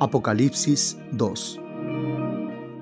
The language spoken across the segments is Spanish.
Apocalipsis 2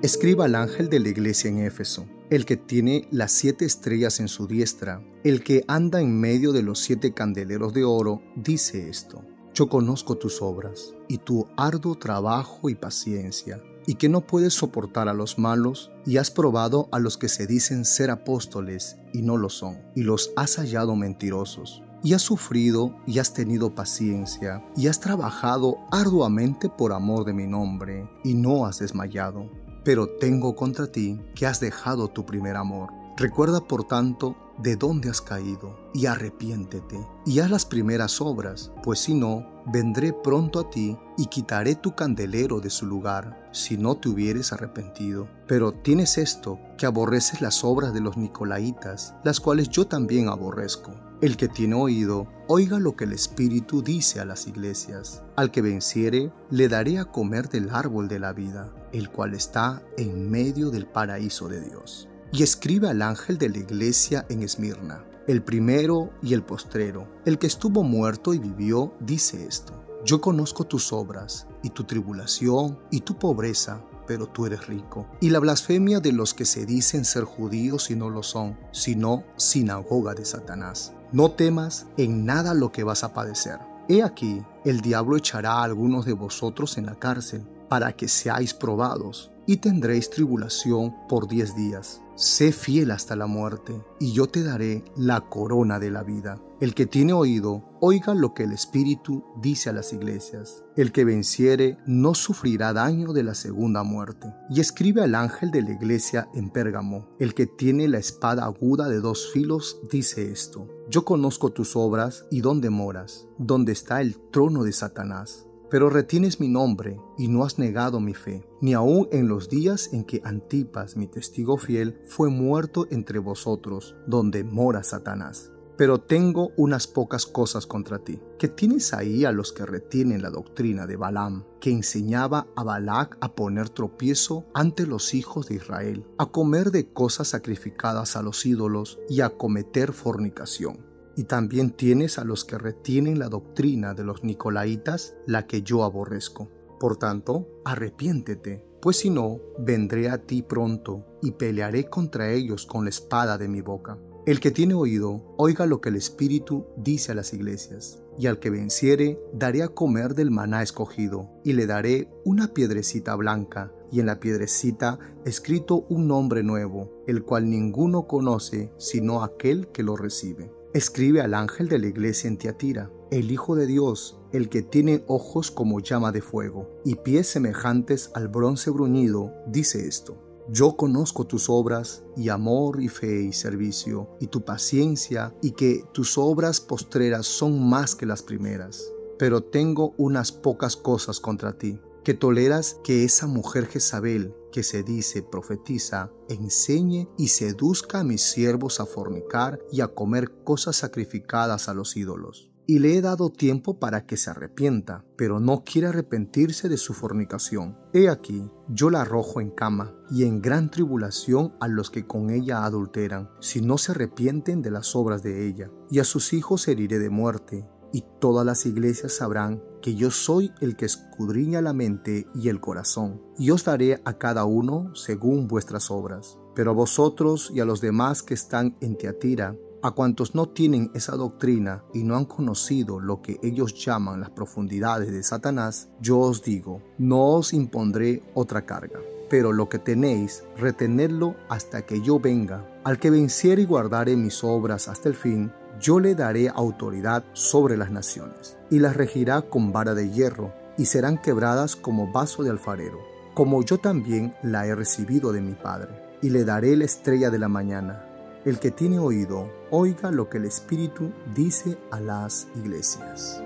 Escriba al ángel de la iglesia en Éfeso, el que tiene las siete estrellas en su diestra, el que anda en medio de los siete candeleros de oro, dice esto. Yo conozco tus obras y tu arduo trabajo y paciencia, y que no puedes soportar a los malos, y has probado a los que se dicen ser apóstoles y no lo son, y los has hallado mentirosos y has sufrido y has tenido paciencia y has trabajado arduamente por amor de mi nombre y no has desmayado. Pero tengo contra ti que has dejado tu primer amor. Recuerda por tanto de dónde has caído y arrepiéntete y haz las primeras obras, pues si no, vendré pronto a ti y quitaré tu candelero de su lugar, si no te hubieres arrepentido. Pero tienes esto, que aborreces las obras de los nicolaitas, las cuales yo también aborrezco. El que tiene oído, oiga lo que el Espíritu dice a las iglesias. Al que venciere, le daré a comer del árbol de la vida, el cual está en medio del paraíso de Dios. Y escribe al ángel de la iglesia en Esmirna, el primero y el postrero, el que estuvo muerto y vivió, dice esto. Yo conozco tus obras, y tu tribulación, y tu pobreza, pero tú eres rico. Y la blasfemia de los que se dicen ser judíos y no lo son, sino sinagoga de Satanás. No temas en nada lo que vas a padecer. He aquí, el diablo echará a algunos de vosotros en la cárcel, para que seáis probados, y tendréis tribulación por diez días. Sé fiel hasta la muerte, y yo te daré la corona de la vida. El que tiene oído, oiga lo que el Espíritu dice a las iglesias. El que venciere no sufrirá daño de la segunda muerte. Y escribe al ángel de la iglesia en Pérgamo. El que tiene la espada aguda de dos filos dice esto. Yo conozco tus obras y dónde moras, donde está el trono de Satanás pero retienes mi nombre y no has negado mi fe, ni aun en los días en que Antipas, mi testigo fiel, fue muerto entre vosotros, donde mora Satanás. Pero tengo unas pocas cosas contra ti, que tienes ahí a los que retienen la doctrina de Balaam, que enseñaba a Balac a poner tropiezo ante los hijos de Israel, a comer de cosas sacrificadas a los ídolos y a cometer fornicación y también tienes a los que retienen la doctrina de los nicolaitas, la que yo aborrezco. Por tanto, arrepiéntete, pues si no, vendré a ti pronto y pelearé contra ellos con la espada de mi boca. El que tiene oído, oiga lo que el Espíritu dice a las iglesias. Y al que venciere, daré a comer del maná escogido, y le daré una piedrecita blanca, y en la piedrecita escrito un nombre nuevo, el cual ninguno conoce sino aquel que lo recibe. Escribe al ángel de la iglesia en Tiatira, el Hijo de Dios, el que tiene ojos como llama de fuego y pies semejantes al bronce bruñido, dice esto. Yo conozco tus obras y amor y fe y servicio y tu paciencia y que tus obras postreras son más que las primeras. Pero tengo unas pocas cosas contra ti que toleras que esa mujer Jezabel, que se dice profetiza, enseñe y seduzca a mis siervos a fornicar y a comer cosas sacrificadas a los ídolos. Y le he dado tiempo para que se arrepienta, pero no quiere arrepentirse de su fornicación. He aquí, yo la arrojo en cama y en gran tribulación a los que con ella adulteran, si no se arrepienten de las obras de ella, y a sus hijos heriré de muerte, y todas las iglesias sabrán que yo soy el que escudriña la mente y el corazón, y os daré a cada uno según vuestras obras. Pero a vosotros y a los demás que están en Teatira, a cuantos no tienen esa doctrina y no han conocido lo que ellos llaman las profundidades de Satanás, yo os digo, no os impondré otra carga. Pero lo que tenéis, retenedlo hasta que yo venga. Al que venciere y guardare mis obras hasta el fin, yo le daré autoridad sobre las naciones, y las regirá con vara de hierro, y serán quebradas como vaso de alfarero, como yo también la he recibido de mi Padre, y le daré la estrella de la mañana. El que tiene oído, oiga lo que el Espíritu dice a las iglesias.